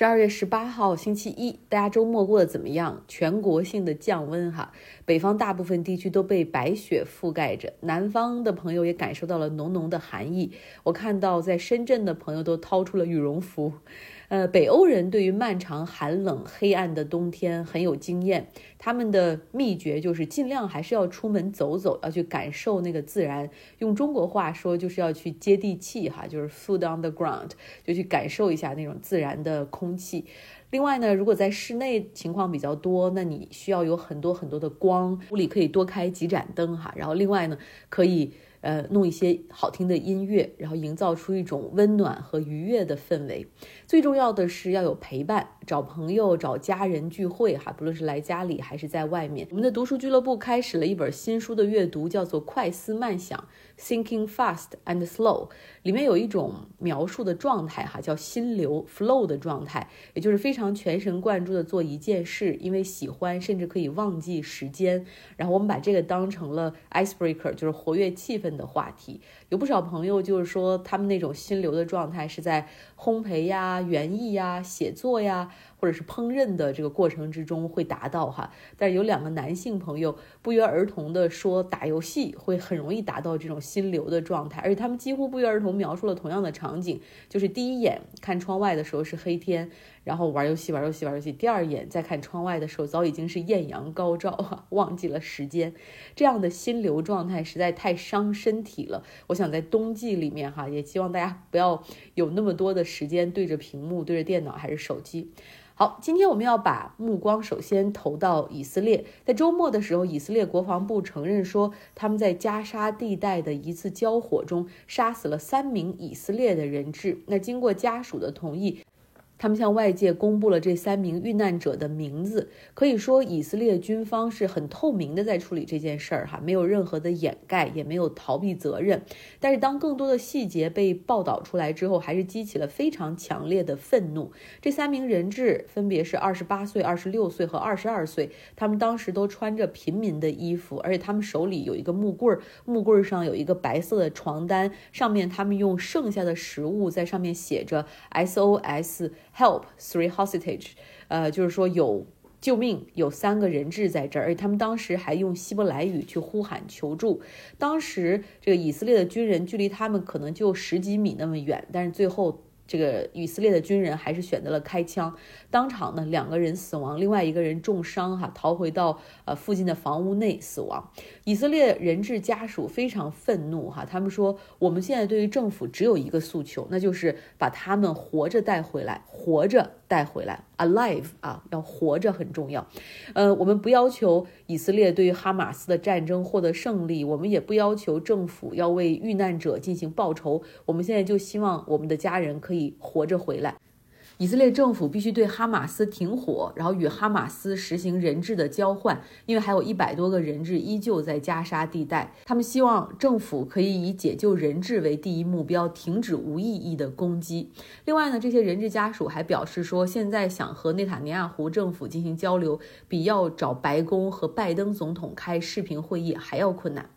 十二月十八号星期一，大家周末过得怎么样？全国性的降温哈，北方大部分地区都被白雪覆盖着，南方的朋友也感受到了浓浓的寒意。我看到在深圳的朋友都掏出了羽绒服。呃，北欧人对于漫长、寒冷、黑暗的冬天很有经验，他们的秘诀就是尽量还是要出门走走，要去感受那个自然。用中国话说，就是要去接地气哈，就是 food on the ground，就去感受一下那种自然的空气。另外呢，如果在室内情况比较多，那你需要有很多很多的光，屋里可以多开几盏灯哈。然后另外呢，可以。呃，弄一些好听的音乐，然后营造出一种温暖和愉悦的氛围。最重要的是要有陪伴，找朋友、找家人聚会哈，不论是来家里还是在外面。我们的读书俱乐部开始了一本新书的阅读，叫做《快思慢想》（Thinking Fast and Slow），里面有一种描述的状态哈，叫心流 （flow） 的状态，也就是非常全神贯注的做一件事，因为喜欢，甚至可以忘记时间。然后我们把这个当成了 icebreaker，就是活跃气氛。的话题，有不少朋友就是说，他们那种心流的状态是在烘焙呀、园艺呀、写作呀。或者是烹饪的这个过程之中会达到哈，但是有两个男性朋友不约而同的说打游戏会很容易达到这种心流的状态，而且他们几乎不约而同描述了同样的场景，就是第一眼看窗外的时候是黑天，然后玩游戏玩游戏玩游戏，第二眼再看窗外的时候早已经是艳阳高照哈，忘记了时间，这样的心流状态实在太伤身体了。我想在冬季里面哈，也希望大家不要有那么多的时间对着屏幕、对着电脑还是手机。好，今天我们要把目光首先投到以色列。在周末的时候，以色列国防部承认说，他们在加沙地带的一次交火中杀死了三名以色列的人质。那经过家属的同意。他们向外界公布了这三名遇难者的名字，可以说以色列军方是很透明的在处理这件事儿，哈，没有任何的掩盖，也没有逃避责任。但是当更多的细节被报道出来之后，还是激起了非常强烈的愤怒。这三名人质分别是二十八岁、二十六岁和二十二岁，他们当时都穿着平民的衣服，而且他们手里有一个木棍儿，木棍儿上有一个白色的床单，上面他们用剩下的食物在上面写着 SOS。Help three hostage，呃，就是说有救命，有三个人质在这儿，而且他们当时还用希伯来语去呼喊求助。当时这个以色列的军人距离他们可能就十几米那么远，但是最后。这个以色列的军人还是选择了开枪，当场呢两个人死亡，另外一个人重伤哈，逃回到呃附近的房屋内死亡。以色列人质家属非常愤怒哈，他们说我们现在对于政府只有一个诉求，那就是把他们活着带回来，活着带回来，alive 啊，要活着很重要。呃，我们不要求以色列对于哈马斯的战争获得胜利，我们也不要求政府要为遇难者进行报仇，我们现在就希望我们的家人可以。活着回来，以色列政府必须对哈马斯停火，然后与哈马斯实行人质的交换，因为还有一百多个人质依旧在加沙地带。他们希望政府可以以解救人质为第一目标，停止无意义的攻击。另外呢，这些人质家属还表示说，现在想和内塔尼亚胡政府进行交流，比要找白宫和拜登总统开视频会议还要困难。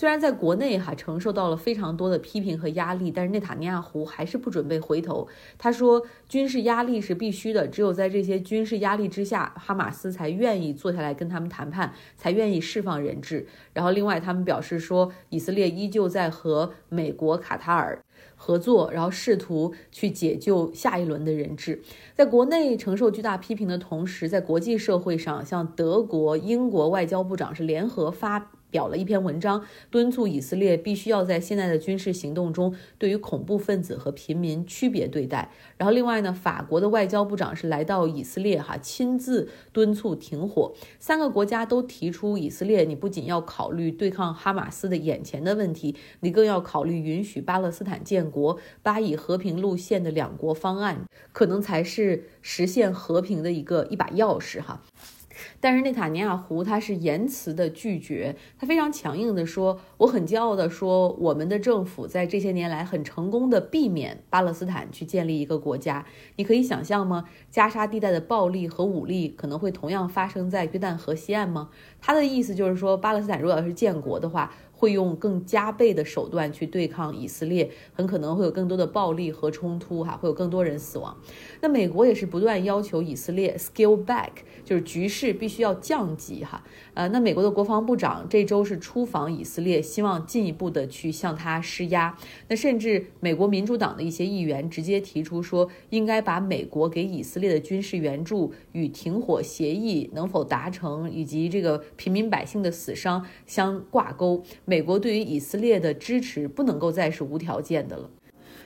虽然在国内哈承受到了非常多的批评和压力，但是内塔尼亚胡还是不准备回头。他说，军事压力是必须的，只有在这些军事压力之下，哈马斯才愿意坐下来跟他们谈判，才愿意释放人质。然后，另外他们表示说，以色列依旧在和美国、卡塔尔合作，然后试图去解救下一轮的人质。在国内承受巨大批评的同时，在国际社会上，像德国、英国外交部长是联合发。表了一篇文章，敦促以色列必须要在现在的军事行动中对于恐怖分子和平民区别对待。然后，另外呢，法国的外交部长是来到以色列，哈，亲自敦促停火。三个国家都提出，以色列你不仅要考虑对抗哈马斯的眼前的问题，你更要考虑允许巴勒斯坦建国，巴以和平路线的两国方案，可能才是实现和平的一个一把钥匙，哈。但是内塔尼亚胡他是言辞的拒绝，他非常强硬的说：“我很骄傲的说，我们的政府在这些年来很成功的避免巴勒斯坦去建立一个国家。你可以想象吗？加沙地带的暴力和武力可能会同样发生在约旦河西岸吗？”他的意思就是说，巴勒斯坦如果要是建国的话。会用更加倍的手段去对抗以色列，很可能会有更多的暴力和冲突，哈，会有更多人死亡。那美国也是不断要求以色列 scale back，就是局势必须要降级，哈，呃，那美国的国防部长这周是出访以色列，希望进一步的去向他施压。那甚至美国民主党的一些议员直接提出说，应该把美国给以色列的军事援助与停火协议能否达成，以及这个平民百姓的死伤相挂钩。美国对于以色列的支持不能够再是无条件的了。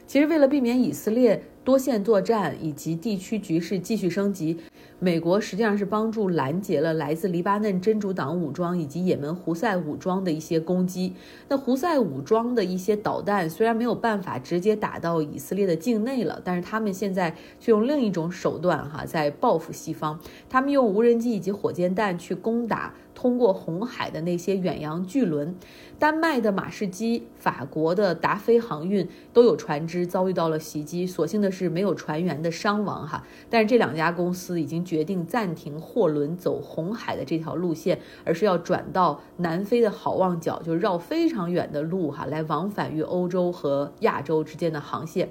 其实，为了避免以色列多线作战以及地区局势继续升级，美国实际上是帮助拦截了来自黎巴嫩真主党武装以及也门胡塞武装的一些攻击。那胡塞武装的一些导弹虽然没有办法直接打到以色列的境内了，但是他们现在却用另一种手段哈，在报复西方。他们用无人机以及火箭弹去攻打。通过红海的那些远洋巨轮，丹麦的马士基、法国的达菲航运都有船只遭遇到了袭击，所幸的是没有船员的伤亡哈。但是这两家公司已经决定暂停货轮走红海的这条路线，而是要转到南非的好望角，就绕非常远的路哈，来往返于欧洲和亚洲之间的航线。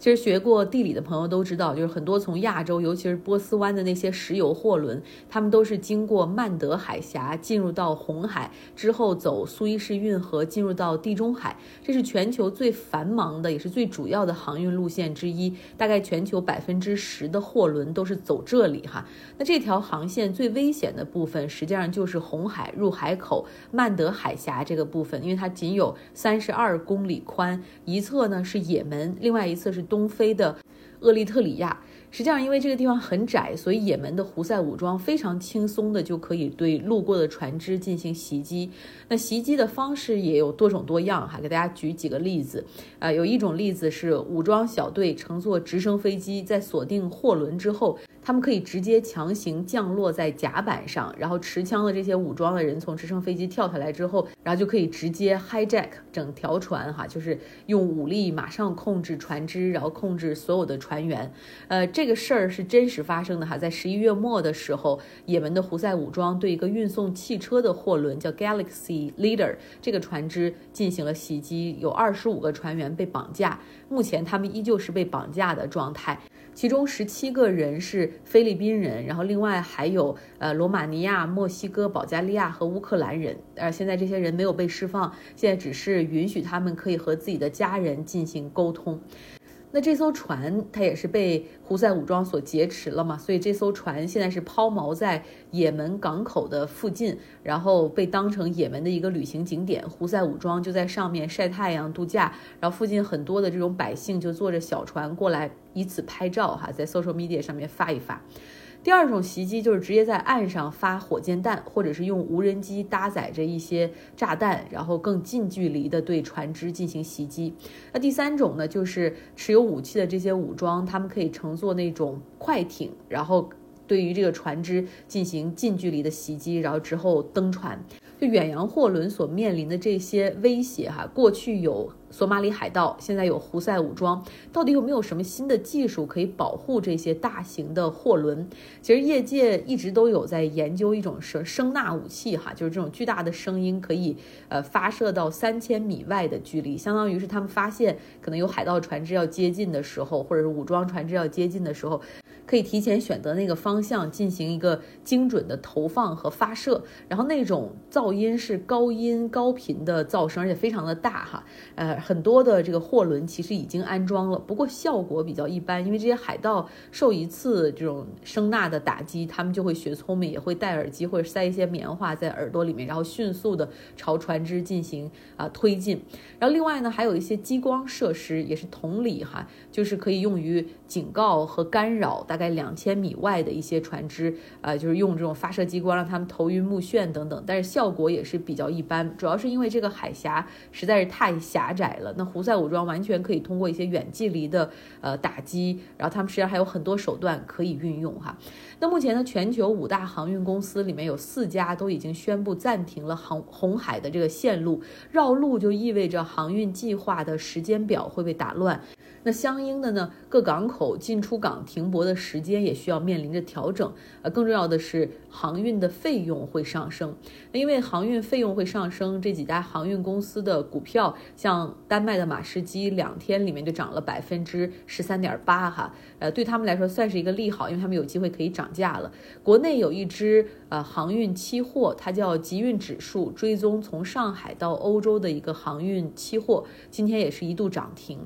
其实学过地理的朋友都知道，就是很多从亚洲，尤其是波斯湾的那些石油货轮，他们都是经过曼德海峡进入到红海之后，走苏伊士运河进入到地中海。这是全球最繁忙的，也是最主要的航运路线之一。大概全球百分之十的货轮都是走这里哈。那这条航线最危险的部分，实际上就是红海入海口曼德海峡这个部分，因为它仅有三十二公里宽，一侧呢是也门，另外一侧是。东非的厄立特里亚，实际上因为这个地方很窄，所以也门的胡塞武装非常轻松的就可以对路过的船只进行袭击。那袭击的方式也有多种多样哈，给大家举几个例子。啊，有一种例子是武装小队乘坐直升飞机，在锁定货轮之后。他们可以直接强行降落在甲板上，然后持枪的这些武装的人从直升飞机跳下来之后，然后就可以直接 hijack 整条船，哈，就是用武力马上控制船只，然后控制所有的船员。呃，这个事儿是真实发生的哈，在十一月末的时候，也门的胡塞武装对一个运送汽车的货轮叫 Galaxy Leader 这个船只进行了袭击，有二十五个船员被绑架，目前他们依旧是被绑架的状态。其中十七个人是菲律宾人，然后另外还有呃罗马尼亚、墨西哥、保加利亚和乌克兰人。呃，现在这些人没有被释放，现在只是允许他们可以和自己的家人进行沟通。那这艘船它也是被胡塞武装所劫持了嘛？所以这艘船现在是抛锚在也门港口的附近，然后被当成也门的一个旅行景点。胡塞武装就在上面晒太阳度假，然后附近很多的这种百姓就坐着小船过来，以此拍照哈，在 social media 上面发一发。第二种袭击就是直接在岸上发火箭弹，或者是用无人机搭载着一些炸弹，然后更近距离的对船只进行袭击。那第三种呢，就是持有武器的这些武装，他们可以乘坐那种快艇，然后对于这个船只进行近距离的袭击，然后之后登船。就远洋货轮所面临的这些威胁，哈，过去有索马里海盗，现在有胡塞武装，到底有没有什么新的技术可以保护这些大型的货轮？其实业界一直都有在研究一种声声纳武器，哈，就是这种巨大的声音可以呃发射到三千米外的距离，相当于是他们发现可能有海盗船只要接近的时候，或者是武装船只要接近的时候。可以提前选择那个方向进行一个精准的投放和发射，然后那种噪音是高音高频的噪声，而且非常的大哈。呃，很多的这个货轮其实已经安装了，不过效果比较一般，因为这些海盗受一次这种声呐的打击，他们就会学聪明，也会戴耳机或者塞一些棉花在耳朵里面，然后迅速的朝船只进行啊推进。然后另外呢，还有一些激光设施也是同理哈，就是可以用于警告和干扰大。在两千米外的一些船只，呃，就是用这种发射激光让他们头晕目眩等等，但是效果也是比较一般。主要是因为这个海峡实在是太狭窄了。那胡塞武装完全可以通过一些远距离的呃打击，然后他们实际上还有很多手段可以运用哈。那目前呢，全球五大航运公司里面有四家都已经宣布暂停了航红海的这个线路绕路，就意味着航运计划的时间表会被打乱。那相应的呢，各港口进出港停泊的时间也需要面临着调整。呃，更重要的是，航运的费用会上升。那因为航运费用会上升，这几家航运公司的股票，像丹麦的马士基，两天里面就涨了百分之十三点八哈。呃，对他们来说算是一个利好，因为他们有机会可以涨价了。国内有一只呃航运期货，它叫集运指数，追踪从上海到欧洲的一个航运期货，今天也是一度涨停。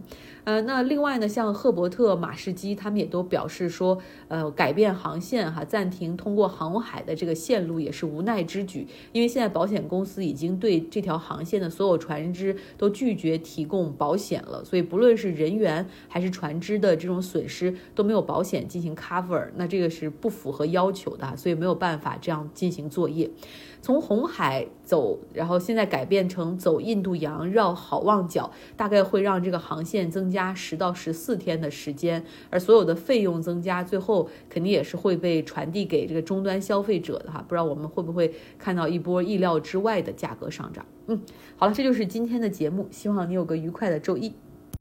呃，那另外呢，像赫伯特、马士基，他们也都表示说，呃，改变航线哈，暂停通过航海的这个线路也是无奈之举，因为现在保险公司已经对这条航线的所有船只都拒绝提供保险了，所以不论是人员还是船只的这种损失都没有保险进行 cover，那这个是不符合要求的，所以没有办法这样进行作业。从红海走，然后现在改变成走印度洋绕好望角，大概会让这个航线增加十到十四天的时间，而所有的费用增加，最后肯定也是会被传递给这个终端消费者的哈。不知道我们会不会看到一波意料之外的价格上涨？嗯，好了，这就是今天的节目，希望你有个愉快的周一。